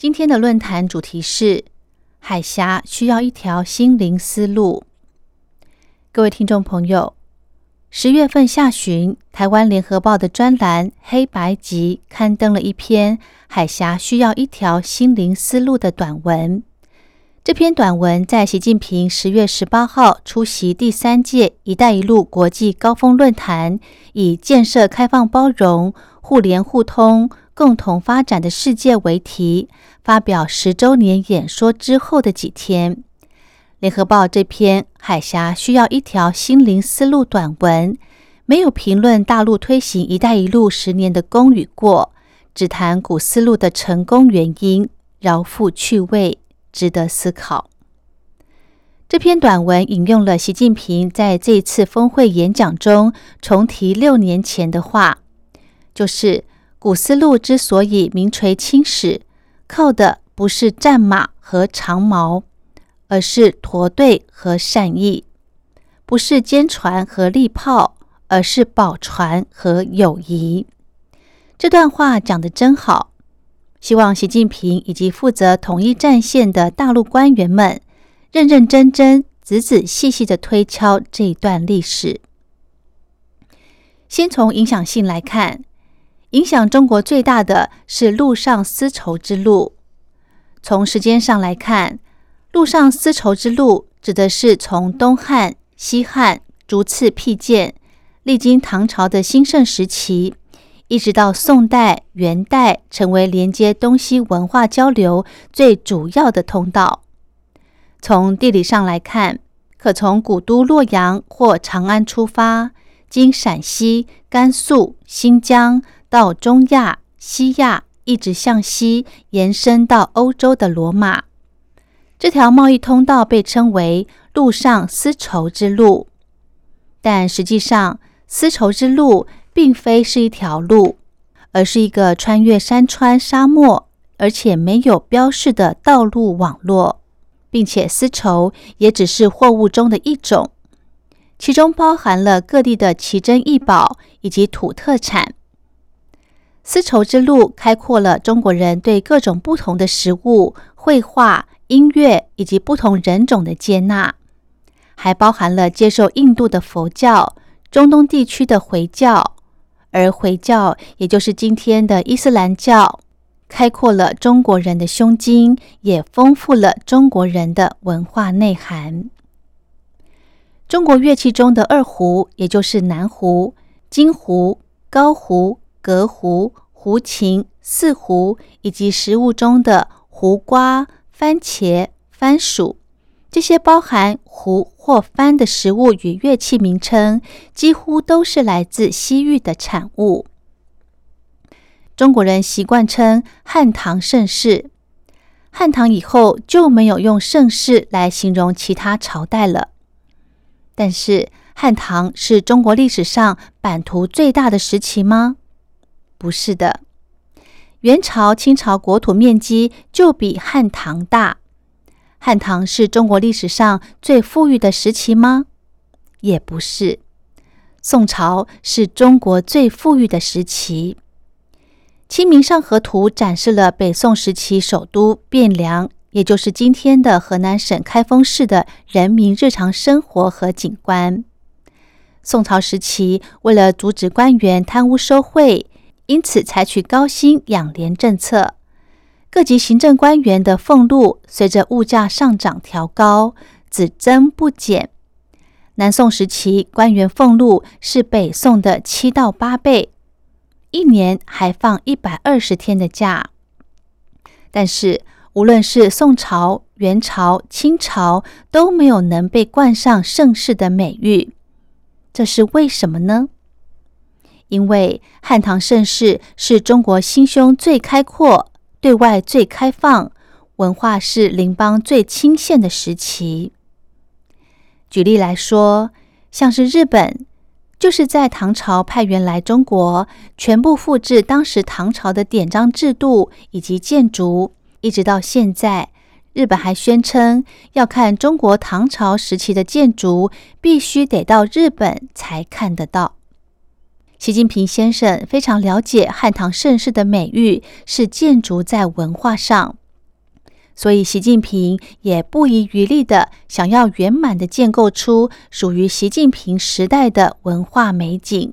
今天的论坛主题是海峡需要一条心灵思路。各位听众朋友，十月份下旬，台湾联合报的专栏黑白集刊登了一篇《海峡需要一条心灵思路》的短文。这篇短文在习近平十月十八号出席第三届“一带一路”国际高峰论坛，以建设开放包容、互联互通、共同发展的世界为题，发表十周年演说之后的几天，联合报这篇《海峡需要一条心灵思路》短文，没有评论大陆推行“一带一路”十年的功与过，只谈古丝路的成功原因，饶富趣味。值得思考。这篇短文引用了习近平在这次峰会演讲中重提六年前的话，就是古丝路之所以名垂青史，靠的不是战马和长矛，而是驼队和善意；不是坚船和利炮，而是宝船和友谊。这段话讲的真好。希望习近平以及负责统一战线的大陆官员们，认认真真、仔仔细细的推敲这一段历史。先从影响性来看，影响中国最大的是陆上丝绸之路。从时间上来看，陆上丝绸之路指的是从东汉、西汉逐次辟建，历经唐朝的兴盛时期。一直到宋代、元代，成为连接东西文化交流最主要的通道。从地理上来看，可从古都洛阳或长安出发，经陕西、甘肃、新疆，到中亚、西亚，一直向西延伸到欧洲的罗马。这条贸易通道被称为“陆上丝绸之路”，但实际上，丝绸之路。并非是一条路，而是一个穿越山川沙漠，而且没有标示的道路网络，并且丝绸也只是货物中的一种，其中包含了各地的奇珍异宝以及土特产。丝绸之路开阔了中国人对各种不同的食物、绘画、音乐以及不同人种的接纳，还包含了接受印度的佛教、中东地区的回教。而回教，也就是今天的伊斯兰教，开阔了中国人的胸襟，也丰富了中国人的文化内涵。中国乐器中的二胡，也就是南胡、京胡、高胡、革胡、胡琴、四胡，以及食物中的胡瓜、番茄、番薯。这些包含胡或番的食物与乐器名称，几乎都是来自西域的产物。中国人习惯称汉唐盛世，汉唐以后就没有用盛世来形容其他朝代了。但是，汉唐是中国历史上版图最大的时期吗？不是的，元朝、清朝国土面积就比汉唐大。汉唐是中国历史上最富裕的时期吗？也不是。宋朝是中国最富裕的时期。《清明上河图》展示了北宋时期首都汴梁，也就是今天的河南省开封市的人民日常生活和景观。宋朝时期，为了阻止官员贪污受贿，因此采取高薪养廉政策。各级行政官员的俸禄随着物价上涨调高，只增不减。南宋时期，官员俸禄是北宋的七到八倍，一年还放一百二十天的假。但是，无论是宋朝、元朝、清朝，都没有能被冠上盛世的美誉。这是为什么呢？因为汉唐盛世是中国心胸最开阔。对外最开放、文化是邻邦最亲现的时期。举例来说，像是日本，就是在唐朝派员来中国，全部复制当时唐朝的典章制度以及建筑，一直到现在，日本还宣称要看中国唐朝时期的建筑，必须得到日本才看得到。习近平先生非常了解汉唐盛世的美誉是建筑在文化上。所以，习近平也不遗余力的想要圆满的建构出属于习近平时代的文化美景。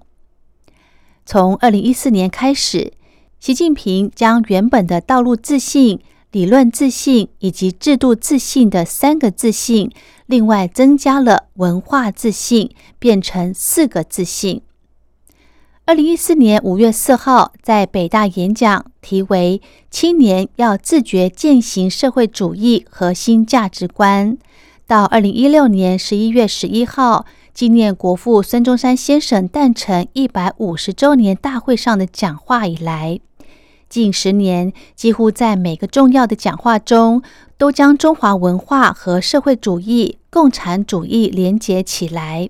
从二零一四年开始，习近平将原本的道路自信、理论自信以及制度自信的三个自信，另外增加了文化自信，变成四个自信。二零一四年五月四号，在北大演讲，题为“青年要自觉践行社会主义核心价值观”。到二零一六年十一月十一号，纪念国父孙中山先生诞辰一百五十周年大会上的讲话以来，近十年几乎在每个重要的讲话中，都将中华文化和社会主义、共产主义连结起来。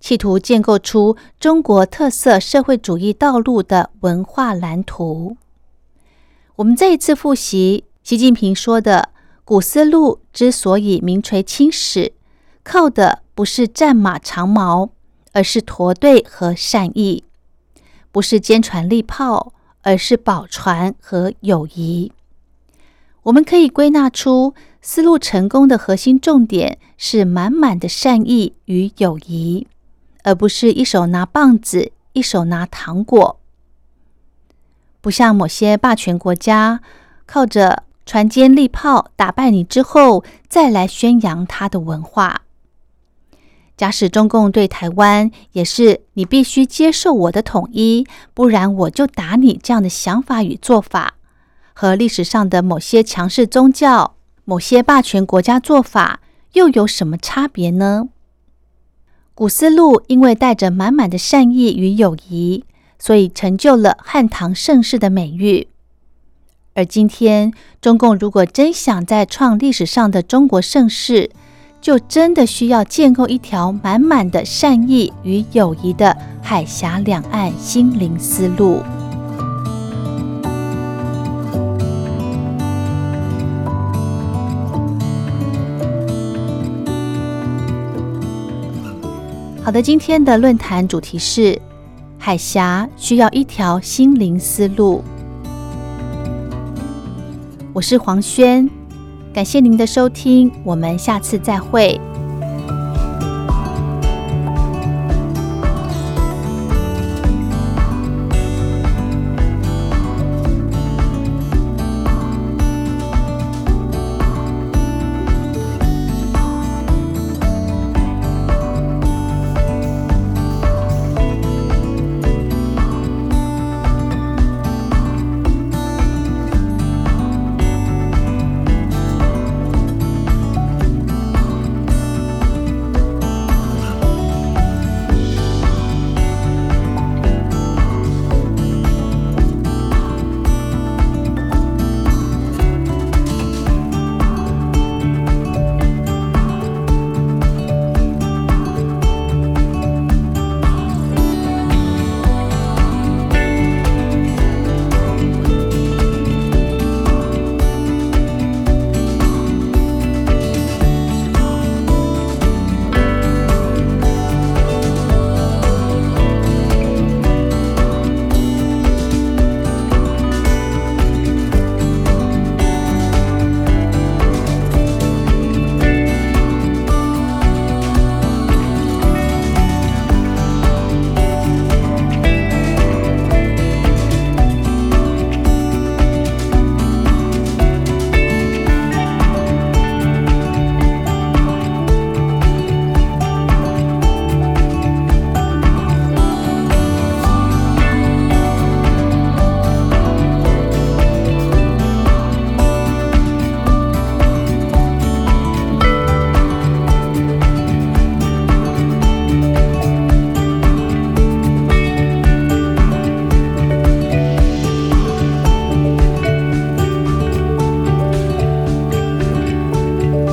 企图建构出中国特色社会主义道路的文化蓝图。我们再一次复习习近平说的：“古丝路之所以名垂青史，靠的不是战马长矛，而是驼队和善意；不是坚船利炮，而是宝船和友谊。”我们可以归纳出丝路成功的核心重点是满满的善意与友谊。而不是一手拿棒子，一手拿糖果，不像某些霸权国家，靠着船坚利炮打败你之后，再来宣扬他的文化。假使中共对台湾也是你必须接受我的统一，不然我就打你这样的想法与做法，和历史上的某些强势宗教、某些霸权国家做法又有什么差别呢？古丝路因为带着满满的善意与友谊，所以成就了汉唐盛世的美誉。而今天，中共如果真想再创历史上的中国盛世，就真的需要建构一条满满的善意与友谊的海峡两岸心灵丝路。好的，今天的论坛主题是海峡需要一条心灵思路。我是黄轩，感谢您的收听，我们下次再会。